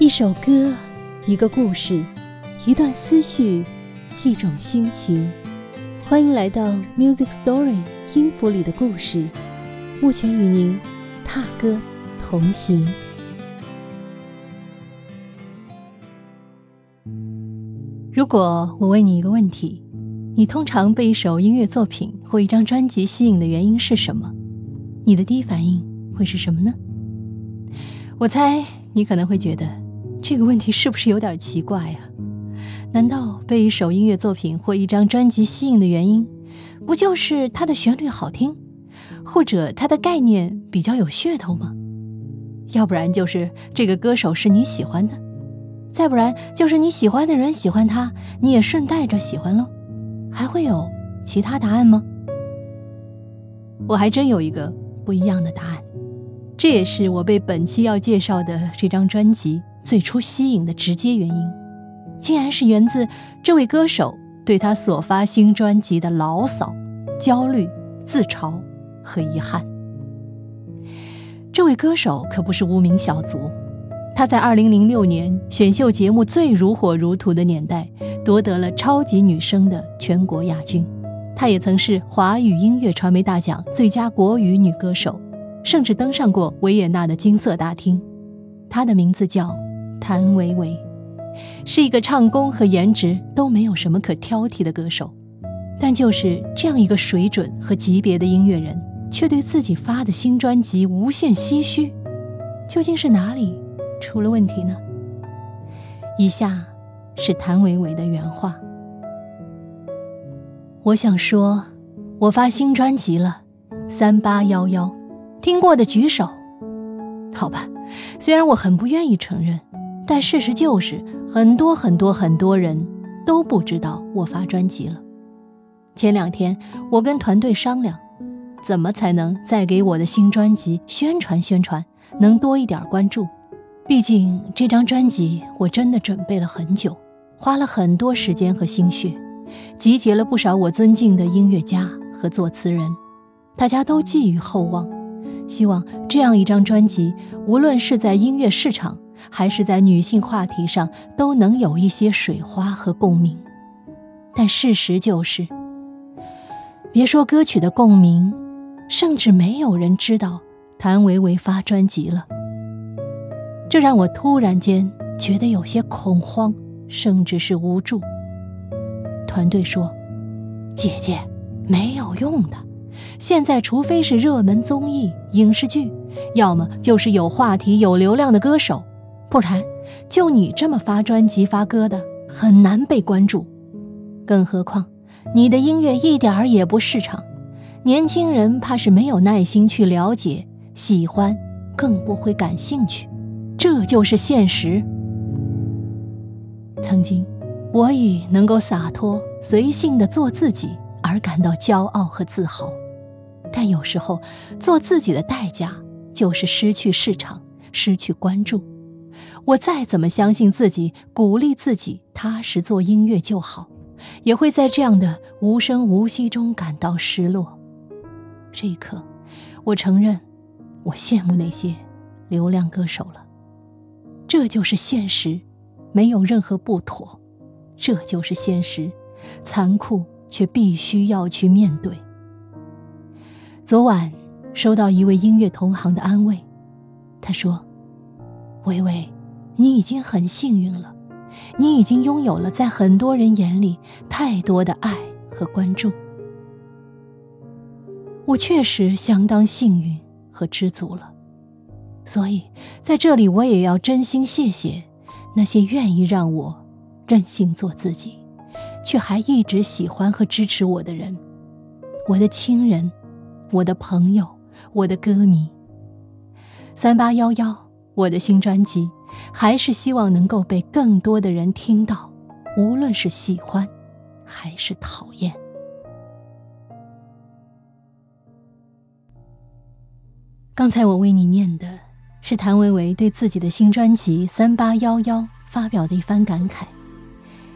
一首歌，一个故事，一段思绪，一种心情。欢迎来到 Music Story 音符里的故事，目前与您踏歌同行。如果我问你一个问题，你通常被一首音乐作品或一张专辑吸引的原因是什么？你的第一反应会是什么呢？我猜你可能会觉得。这个问题是不是有点奇怪呀？难道被一首音乐作品或一张专辑吸引的原因，不就是它的旋律好听，或者它的概念比较有噱头吗？要不然就是这个歌手是你喜欢的，再不然就是你喜欢的人喜欢他，你也顺带着喜欢喽。还会有其他答案吗？我还真有一个不一样的答案，这也是我被本期要介绍的这张专辑。最初吸引的直接原因，竟然是源自这位歌手对他所发新专辑的牢骚、焦虑、自嘲和遗憾。这位歌手可不是无名小卒，他在2006年选秀节目最如火如荼的年代夺得了超级女声的全国亚军，她也曾是华语音乐传媒大奖最佳国语女歌手，甚至登上过维也纳的金色大厅。她的名字叫。谭维维是一个唱功和颜值都没有什么可挑剔的歌手，但就是这样一个水准和级别的音乐人，却对自己发的新专辑无限唏嘘，究竟是哪里出了问题呢？以下是谭维维的原话：我想说，我发新专辑了，三八幺幺，听过的举手。好吧，虽然我很不愿意承认。但事实就是，很多很多很多人都不知道我发专辑了。前两天我跟团队商量，怎么才能再给我的新专辑宣传宣传，能多一点关注。毕竟这张专辑我真的准备了很久，花了很多时间和心血，集结了不少我尊敬的音乐家和作词人，大家都寄予厚望，希望这样一张专辑，无论是在音乐市场。还是在女性话题上都能有一些水花和共鸣，但事实就是，别说歌曲的共鸣，甚至没有人知道谭维维发专辑了。这让我突然间觉得有些恐慌，甚至是无助。团队说：“姐姐，没有用的，现在除非是热门综艺、影视剧，要么就是有话题、有流量的歌手。”不然，就你这么发专辑发歌的，很难被关注。更何况，你的音乐一点儿也不市场，年轻人怕是没有耐心去了解、喜欢，更不会感兴趣。这就是现实。曾经，我以能够洒脱、随性的做自己而感到骄傲和自豪，但有时候，做自己的代价就是失去市场，失去关注。我再怎么相信自己，鼓励自己踏实做音乐就好，也会在这样的无声无息中感到失落。这一刻，我承认，我羡慕那些流量歌手了。这就是现实，没有任何不妥。这就是现实，残酷却必须要去面对。昨晚收到一位音乐同行的安慰，他说。微微，你已经很幸运了，你已经拥有了在很多人眼里太多的爱和关注。我确实相当幸运和知足了，所以在这里我也要真心谢谢那些愿意让我任性做自己，却还一直喜欢和支持我的人，我的亲人，我的朋友，我的歌迷。三八幺幺。我的新专辑，还是希望能够被更多的人听到，无论是喜欢，还是讨厌。刚才我为你念的是谭维维对自己的新专辑《三八幺幺》发表的一番感慨，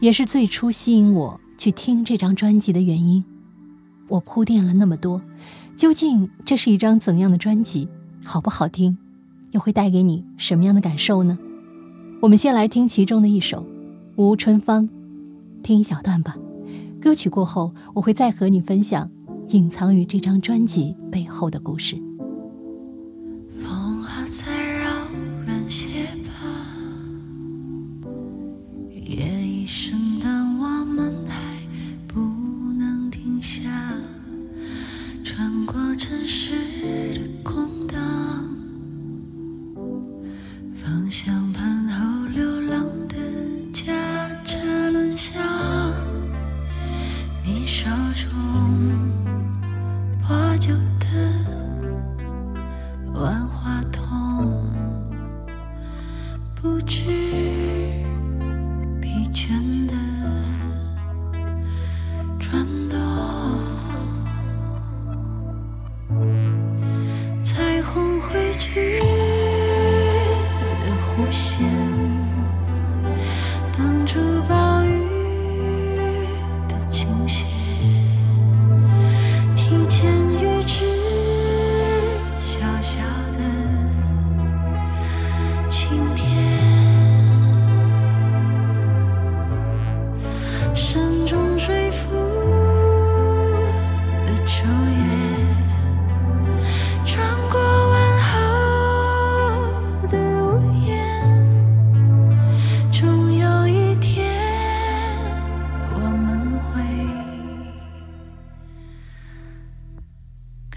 也是最初吸引我去听这张专辑的原因。我铺垫了那么多，究竟这是一张怎样的专辑？好不好听？又会带给你什么样的感受呢？我们先来听其中的一首《吴春芳》，听一小段吧。歌曲过后，我会再和你分享隐藏于这张专辑背后的故事。前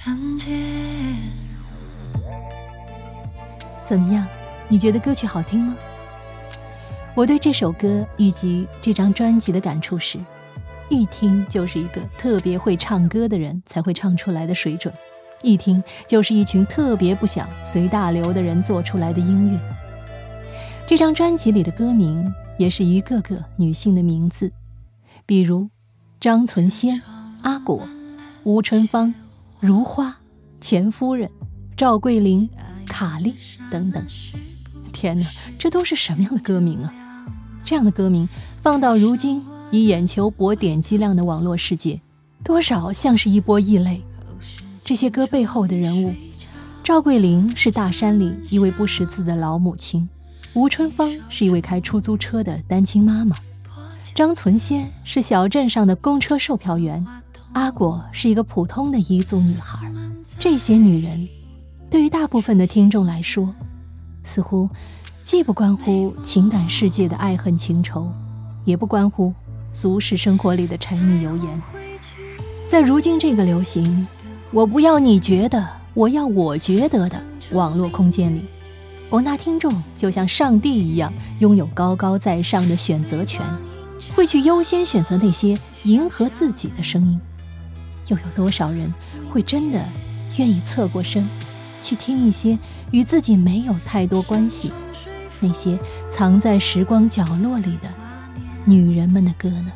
看见。怎么样？你觉得歌曲好听吗？我对这首歌以及这张专辑的感触是，一听就是一个特别会唱歌的人才会唱出来的水准，一听就是一群特别不想随大流的人做出来的音乐。这张专辑里的歌名也是一个个女性的名字，比如张存仙、阿果、吴春芳、如花、钱夫人、赵桂林。卡莉等等，天哪，这都是什么样的歌名啊？这样的歌名放到如今以眼球博点击量的网络世界，多少像是一波异类。这些歌背后的人物，赵桂林是大山里一位不识字的老母亲，吴春芳是一位开出租车的单亲妈妈，张存仙是小镇上的公车售票员，阿果是一个普通的彝族女孩。这些女人。对于大部分的听众来说，似乎既不关乎情感世界的爱恨情仇，也不关乎俗世生活里的柴米油盐。在如今这个流行“我不要你觉得，我要我觉得”的网络空间里，广大听众就像上帝一样，拥有高高在上的选择权，会去优先选择那些迎合自己的声音。又有多少人会真的愿意侧过身？去听一些与自己没有太多关系、那些藏在时光角落里的女人们的歌呢？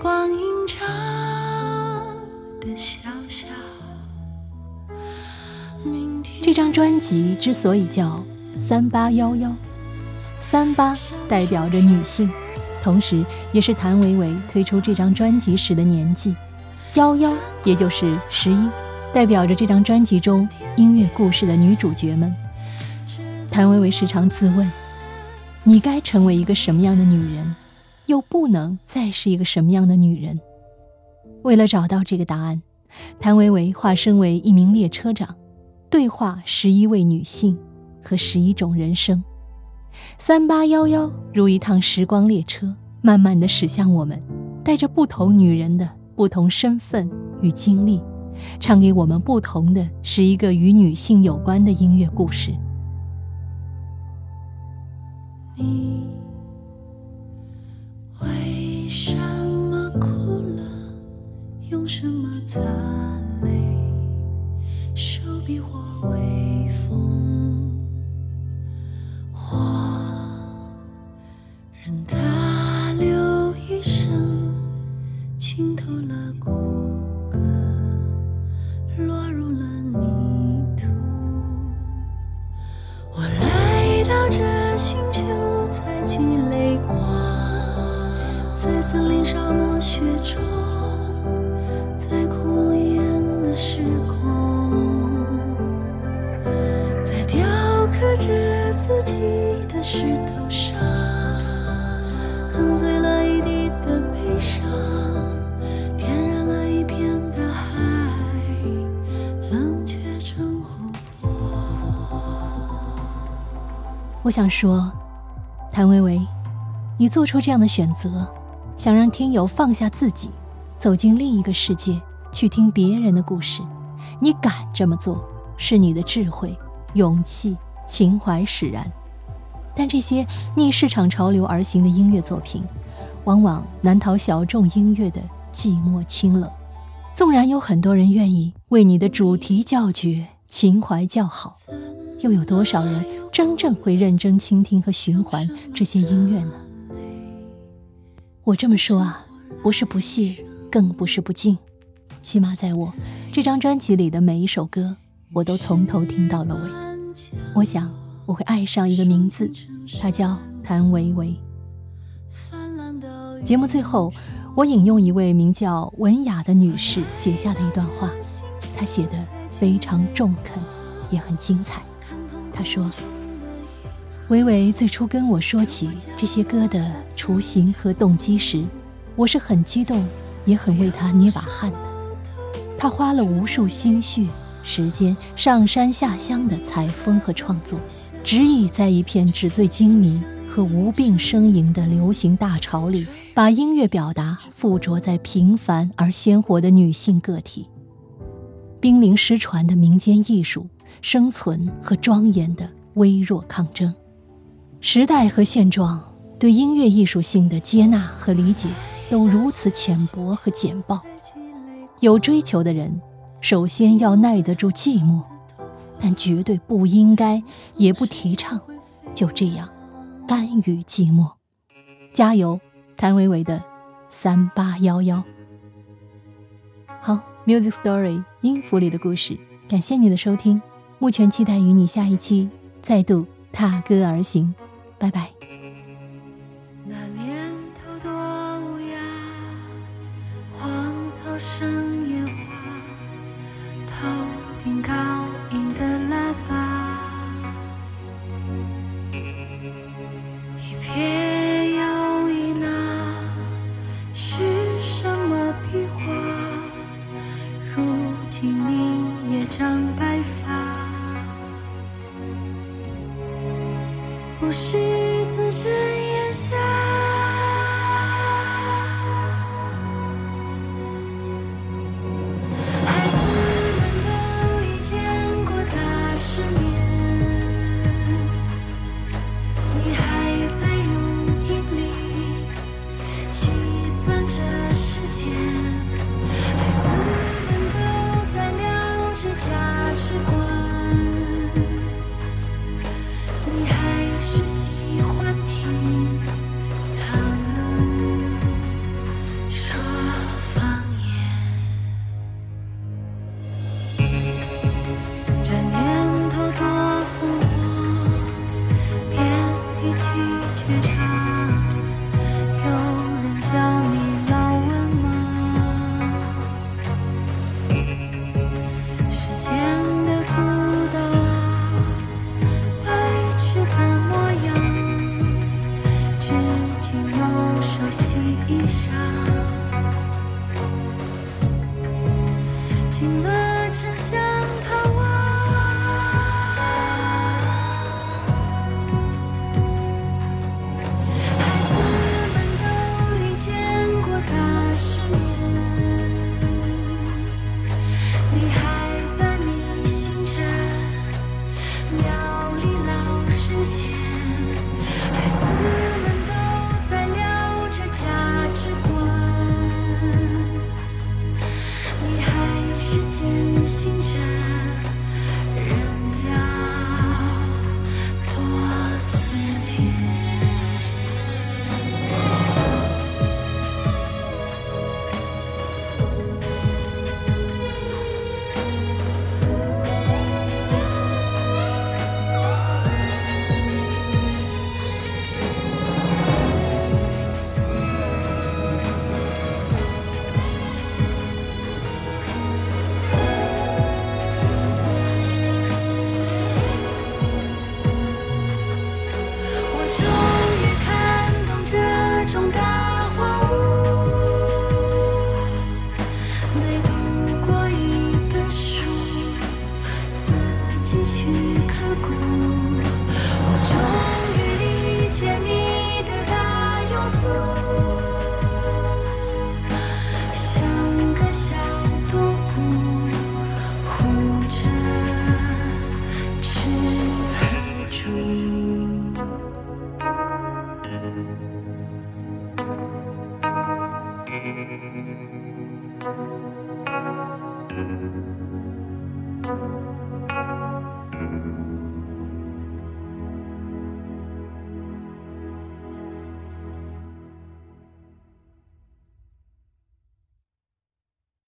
光阴长的小小。这张专辑之所以叫三八幺幺，三八代表着女性，同时也是谭维维推出这张专辑时的年纪，幺幺也就是十一，代表着这张专辑中音乐故事的女主角们。谭维维时常自问：你该成为一个什么样的女人？又不能再是一个什么样的女人？为了找到这个答案，谭维维化身为一名列车长，对话十一位女性和十一种人生。三八幺幺如一趟时光列车，慢慢的驶向我们，带着不同女人的不同身份与经历，唱给我们不同的是一个与女性有关的音乐故事。你。为什么哭了？用什么擦泪？手比我微风，我任它留一生，浸透了骨骼，落入了泥土。我来到这我想说，谭维维，你做出这样的选择，想让听友放下自己，走进另一个世界，去听别人的故事。你敢这么做，是你的智慧、勇气、情怀使然。但这些逆市场潮流而行的音乐作品，往往难逃小众音乐的寂寞清冷。纵然有很多人愿意为你的主题叫绝、情怀叫好，又有多少人真正会认真倾听和循环这些音乐呢？我这么说啊，不是不屑，更不是不敬，起码在我这张专辑里的每一首歌，我都从头听到了尾。我想我会爱上一个名字，它叫谭维维。节目最后，我引用一位名叫文雅的女士写下的一段话，她写的非常中肯，也很精彩。她说：“维维最初跟我说起这些歌的雏形和动机时，我是很激动，也很为她捏把汗的。她花了无数心血、时间，上山下乡的采风和创作，执意在一片纸醉金迷和无病呻吟的流行大潮里，把音乐表达附着在平凡而鲜活的女性个体。濒临失传的民间艺术，生存和庄严的微弱抗争，时代和现状对音乐艺术性的接纳和理解都如此浅薄和简暴。有追求的人，首先要耐得住寂寞，但绝对不应该，也不提倡，就这样甘于寂寞。加油，谭维维的三八幺幺。好，Music Story 音符里的故事，感谢你的收听，目前期待与你下一期再度踏歌而行，拜拜。那年头多无涯，荒草深